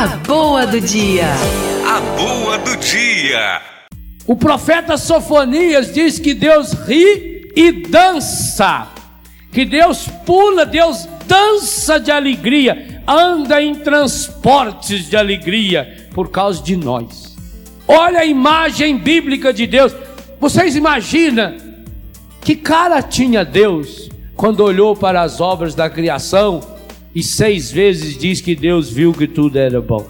A boa do dia. A boa do dia. O profeta Sofonias diz que Deus ri e dança. Que Deus pula, Deus dança de alegria, anda em transportes de alegria por causa de nós. Olha a imagem bíblica de Deus. Vocês imaginam que cara tinha Deus quando olhou para as obras da criação e seis vezes diz que Deus viu que tudo era bom?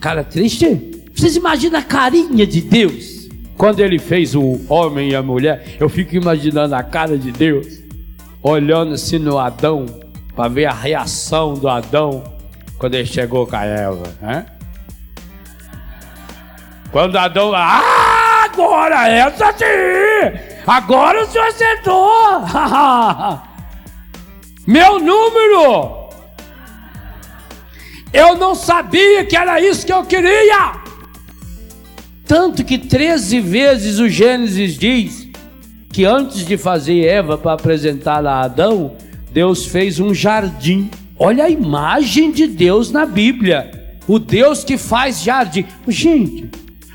Cara triste? Vocês imaginam a carinha de Deus quando ele fez o homem e a mulher? Eu fico imaginando a cara de Deus olhando assim no Adão para ver a reação do Adão quando ele chegou com a Eva, né? Quando Adão, ah, agora essa sim! Agora o senhor acertou! Meu número! Eu não sabia que era isso que eu queria! Tanto que 13 vezes o Gênesis diz que antes de fazer Eva para apresentá-la a Adão, Deus fez um jardim. Olha a imagem de Deus na Bíblia. O Deus que faz jardim. Gente,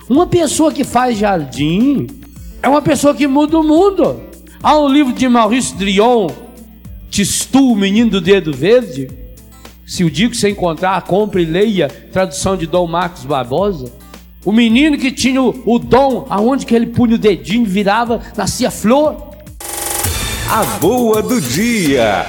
uma pessoa que faz jardim é uma pessoa que muda o mundo. Há um livro de Maurice Drion, Tistu, o menino do dedo verde. Se o que você encontrar, compre e leia, tradução de Dom Marcos Barbosa. O menino que tinha o, o dom, aonde que ele punha o dedinho, virava, nascia flor. A boa do dia.